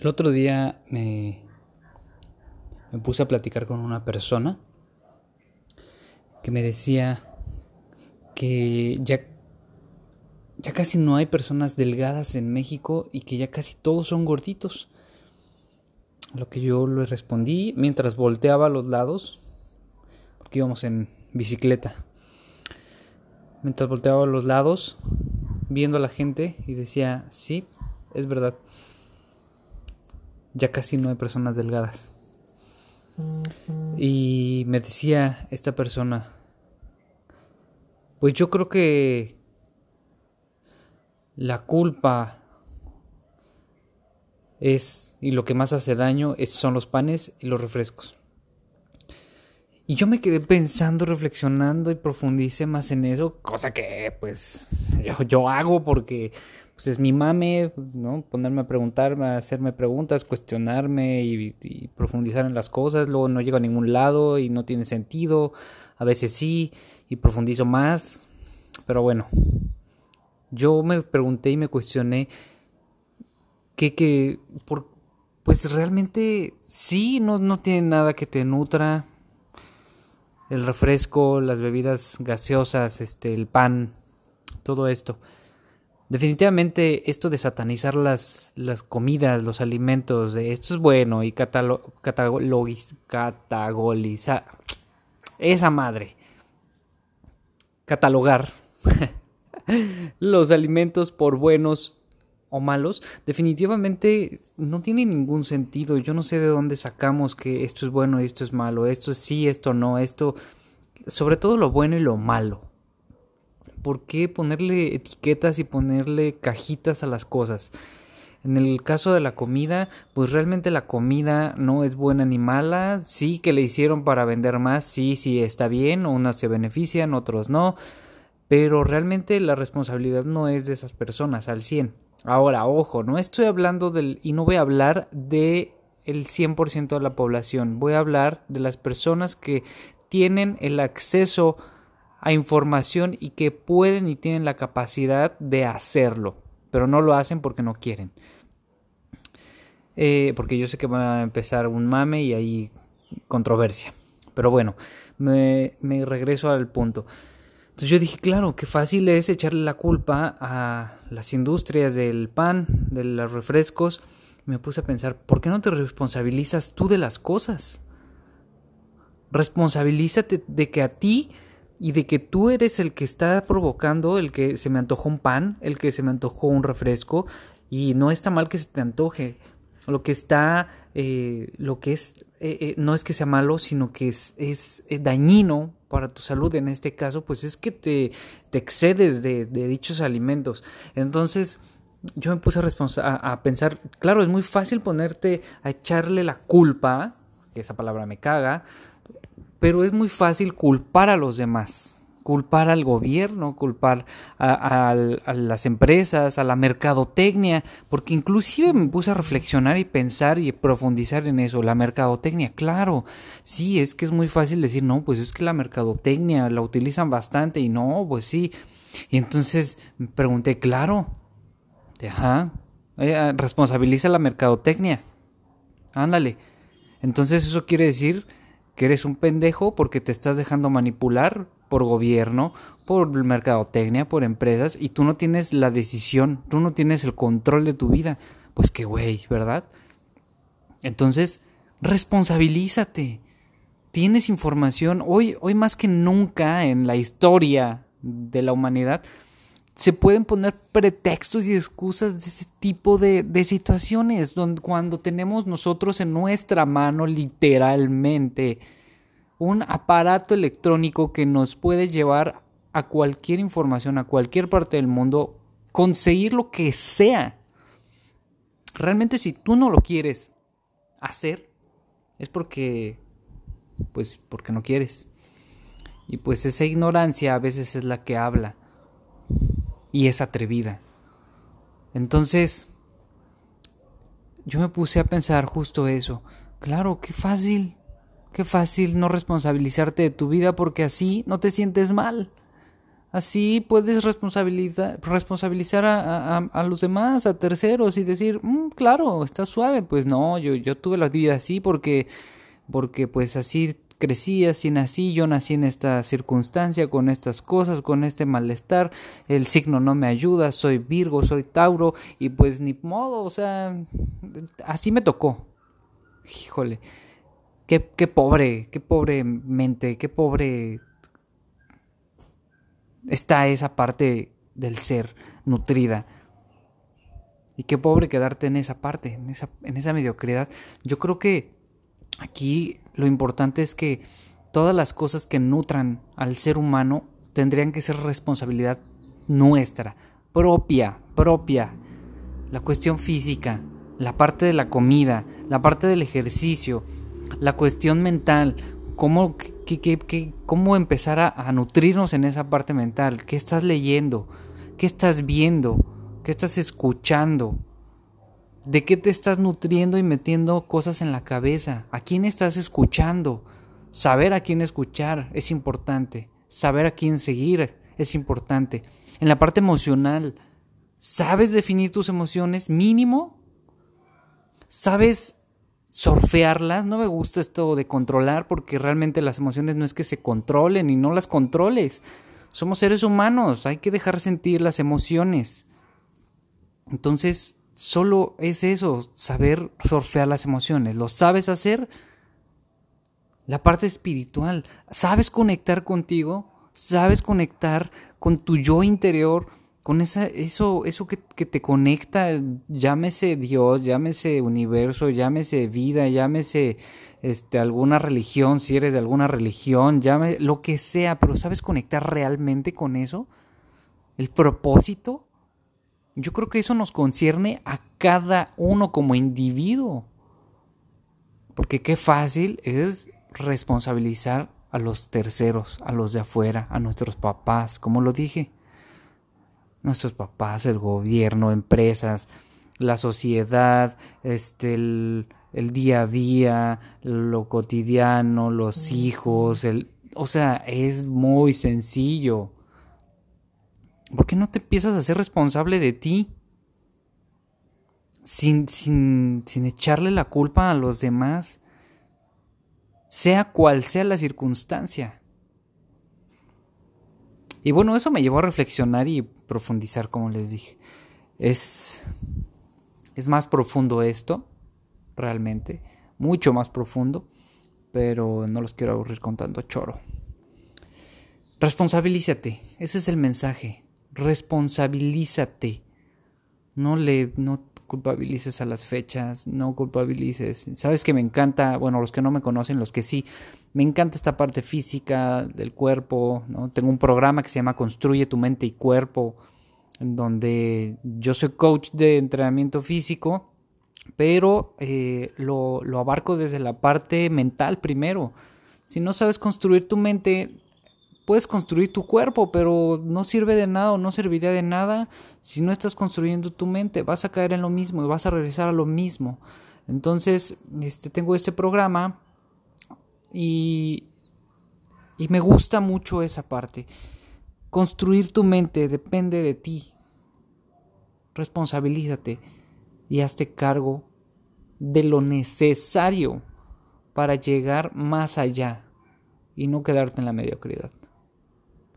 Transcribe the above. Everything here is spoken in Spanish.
El otro día me, me puse a platicar con una persona que me decía que ya, ya casi no hay personas delgadas en México y que ya casi todos son gorditos. Lo que yo le respondí mientras volteaba a los lados, porque íbamos en bicicleta. Mientras volteaba a los lados, viendo a la gente y decía, sí, es verdad ya casi no hay personas delgadas. Y me decía esta persona, pues yo creo que la culpa es, y lo que más hace daño es, son los panes y los refrescos. Y yo me quedé pensando, reflexionando y profundicé más en eso, cosa que pues yo, yo hago porque pues es mi mame, ¿no? Ponerme a preguntarme, a hacerme preguntas, cuestionarme y, profundizar en las cosas, luego no llego a ningún lado y no tiene sentido, a veces sí, y profundizo más, pero bueno, yo me pregunté y me cuestioné que, que por, pues realmente sí, no, no tiene nada que te nutra, el refresco, las bebidas gaseosas, este, el pan, todo esto. Definitivamente esto de satanizar las, las comidas, los alimentos, de esto es bueno y catalogizar esa madre, catalogar los alimentos por buenos o malos, definitivamente no tiene ningún sentido. Yo no sé de dónde sacamos que esto es bueno esto es malo, esto sí, esto no, esto, sobre todo lo bueno y lo malo. ¿Por qué ponerle etiquetas y ponerle cajitas a las cosas? En el caso de la comida, pues realmente la comida no es buena ni mala. Sí que le hicieron para vender más, sí, sí está bien, unas se benefician, otros no. Pero realmente la responsabilidad no es de esas personas al 100. Ahora, ojo, no estoy hablando del... y no voy a hablar de el 100% de la población. Voy a hablar de las personas que tienen el acceso a información y que pueden y tienen la capacidad de hacerlo, pero no lo hacen porque no quieren. Eh, porque yo sé que va a empezar un mame y hay controversia. Pero bueno, me, me regreso al punto. Entonces yo dije, claro, qué fácil es echarle la culpa a las industrias del pan, de los refrescos. Me puse a pensar, ¿por qué no te responsabilizas tú de las cosas? Responsabilízate de que a ti y de que tú eres el que está provocando el que se me antojó un pan, el que se me antojó un refresco y no está mal que se te antoje. Lo que está, eh, lo que es, eh, eh, no es que sea malo, sino que es, es dañino para tu salud en este caso, pues es que te, te excedes de, de, dichos alimentos. Entonces, yo me puse a, a, pensar, claro, es muy fácil ponerte a echarle la culpa, que esa palabra me caga, pero es muy fácil culpar a los demás, culpar al gobierno, culpar a, las empresas, a la mercadotecnia, porque inclusive me puse a reflexionar y pensar y profundizar en eso, la mercadotecnia, claro, sí, es que es muy fácil decir, no, pues es que la mercadotecnia la utilizan bastante y no, pues sí, y entonces me pregunté, claro, ajá, eh, responsabiliza la mercadotecnia, ándale, entonces eso quiere decir que eres un pendejo porque te estás dejando manipular por gobierno, por mercadotecnia, por empresas y tú no tienes la decisión, tú no tienes el control de tu vida. Pues qué güey, ¿verdad? Entonces, responsabilízate. Tienes información hoy hoy más que nunca en la historia de la humanidad se pueden poner pretextos y excusas de ese tipo de, de situaciones, donde, cuando tenemos nosotros en nuestra mano literalmente un aparato electrónico que nos puede llevar a cualquier información, a cualquier parte del mundo, conseguir lo que sea. Realmente si tú no lo quieres hacer, es porque, pues, porque no quieres. Y pues esa ignorancia a veces es la que habla y es atrevida. Entonces, yo me puse a pensar justo eso. Claro, qué fácil, qué fácil no responsabilizarte de tu vida porque así no te sientes mal. Así puedes responsabilizar a, los demás, a terceros y decir, mm, claro, está suave. Pues no, yo, tuve la vida así porque, porque pues así crecí, así nací, yo nací en esta circunstancia, con estas cosas, con este malestar, el signo no me ayuda, soy Virgo, soy Tauro y pues ni modo, o sea, así me tocó. Híjole, qué, pobre, qué pobre mente, qué pobre está esa parte del ser nutrida. Y qué pobre quedarte en esa parte, en esa, en esa mediocridad. Yo creo que aquí lo importante es que todas las cosas que nutran al ser humano tendrían que ser responsabilidad nuestra, propia, propia. La cuestión física, la parte de la comida, la parte del ejercicio, la cuestión mental, cómo, cómo empezar a, nutrirnos en esa parte mental. ¿Qué estás leyendo? ¿Qué estás viendo? ¿Qué estás escuchando? ¿De qué te estás nutriendo y metiendo cosas en la cabeza? ¿A quién estás escuchando? Saber a quién escuchar es importante. Saber a quién seguir es importante. En la parte emocional, ¿sabes definir tus emociones mínimo? ¿Sabes surfearlas. No me gusta esto de controlar porque realmente las emociones no es que se controlen y no las controles. Somos seres humanos, hay que dejar sentir las emociones. Entonces, solo es eso, saber surfear las emociones. ¿Lo sabes hacer? La parte espiritual, ¿sabes conectar contigo? ¿Sabes conectar con tu yo interior? Con esa, eso, eso que, te conecta, llámese Dios, llámese universo, llámese vida, llámese este, alguna religión, si eres de alguna religión, llame lo que sea, pero ¿sabes conectar realmente con eso? El propósito. Yo creo que eso nos concierne a cada uno como individuo. Porque qué fácil es responsabilizar a los terceros, a los de afuera, a nuestros papás, como lo dije nuestros papás, el gobierno, empresas, la sociedad, este, el, día a día, lo cotidiano, los hijos, el, o sea, es muy sencillo. ¿Por qué no te empiezas a ser responsable de ti? Sin, sin, sin echarle la culpa a los demás, sea cual sea la circunstancia. Y bueno, eso me llevó a reflexionar y profundizar, como les dije. Es, es más profundo esto, realmente, mucho más profundo, pero no los quiero aburrir con tanto choro. Responsabilízate, ese es el mensaje. Responsabilízate. No le no culpabilices a las fechas, no culpabilices. Sabes que me encanta, bueno, los que no me conocen, los que sí, me encanta esta parte física del cuerpo, ¿no? Tengo un programa que se llama Construye tu mente y cuerpo, en donde yo soy coach de entrenamiento físico, pero eh, lo, lo abarco desde la parte mental primero. Si no sabes construir tu mente, puedes construir tu cuerpo, pero no sirve de nada o no serviría de nada si no estás construyendo tu mente. Vas a caer en lo mismo y vas a regresar a lo mismo. Entonces, este, tengo este programa y, y me gusta mucho esa parte. Construir tu mente depende de ti. Responsabilízate y hazte cargo de lo necesario para llegar más allá y no quedarte en la mediocridad.